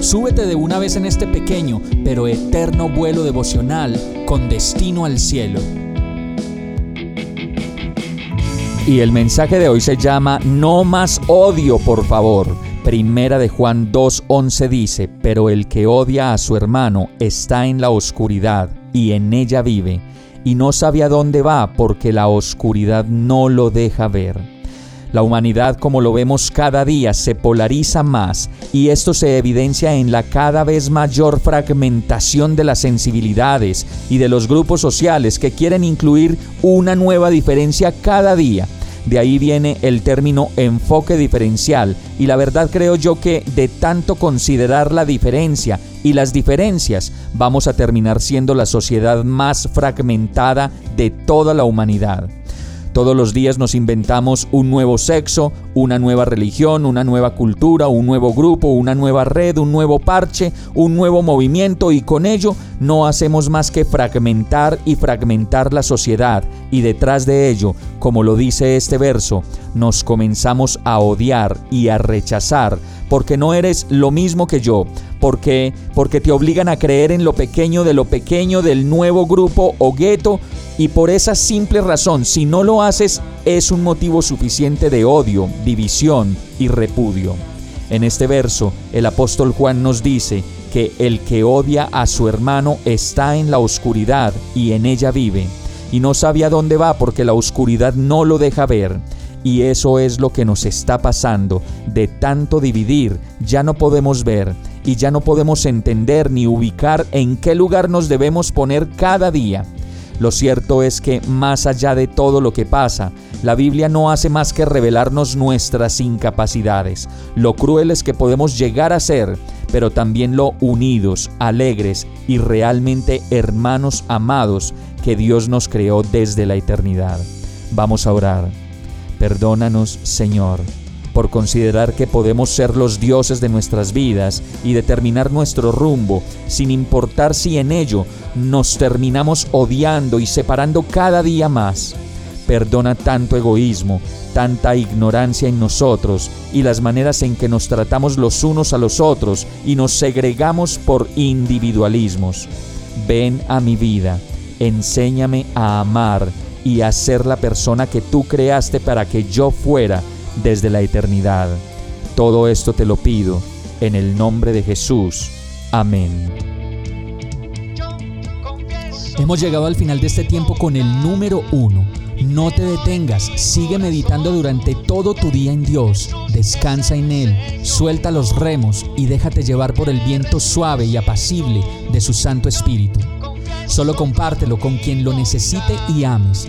súbete de una vez en este pequeño pero eterno vuelo devocional con destino al cielo. Y el mensaje de hoy se llama No más odio, por favor. Primera de Juan 2.11 dice, pero el que odia a su hermano está en la oscuridad y en ella vive, y no sabe a dónde va porque la oscuridad no lo deja ver. La humanidad, como lo vemos cada día, se polariza más y esto se evidencia en la cada vez mayor fragmentación de las sensibilidades y de los grupos sociales que quieren incluir una nueva diferencia cada día de ahí viene el término enfoque diferencial y la verdad creo yo que de tanto considerar la diferencia y las diferencias vamos a terminar siendo la sociedad más fragmentada de toda la humanidad. Todos los días nos inventamos un nuevo sexo, una nueva religión, una nueva cultura, un nuevo grupo, una nueva red, un nuevo parche, un nuevo movimiento y con ello no hacemos más que fragmentar y fragmentar la sociedad. Y detrás de ello, como lo dice este verso, nos comenzamos a odiar y a rechazar porque no eres lo mismo que yo, porque porque te obligan a creer en lo pequeño de lo pequeño del nuevo grupo o gueto y por esa simple razón, si no lo haces, es un motivo suficiente de odio, división y repudio. En este verso, el apóstol Juan nos dice que el que odia a su hermano está en la oscuridad y en ella vive, y no sabe a dónde va porque la oscuridad no lo deja ver. Y eso es lo que nos está pasando. De tanto dividir, ya no podemos ver y ya no podemos entender ni ubicar en qué lugar nos debemos poner cada día. Lo cierto es que más allá de todo lo que pasa, la Biblia no hace más que revelarnos nuestras incapacidades, lo crueles que podemos llegar a ser, pero también lo unidos, alegres y realmente hermanos amados que Dios nos creó desde la eternidad. Vamos a orar. Perdónanos, Señor por considerar que podemos ser los dioses de nuestras vidas y determinar nuestro rumbo, sin importar si en ello nos terminamos odiando y separando cada día más. Perdona tanto egoísmo, tanta ignorancia en nosotros y las maneras en que nos tratamos los unos a los otros y nos segregamos por individualismos. Ven a mi vida, enséñame a amar y a ser la persona que tú creaste para que yo fuera desde la eternidad. Todo esto te lo pido en el nombre de Jesús. Amén. Hemos llegado al final de este tiempo con el número uno. No te detengas, sigue meditando durante todo tu día en Dios, descansa en Él, suelta los remos y déjate llevar por el viento suave y apacible de su Santo Espíritu. Solo compártelo con quien lo necesite y ames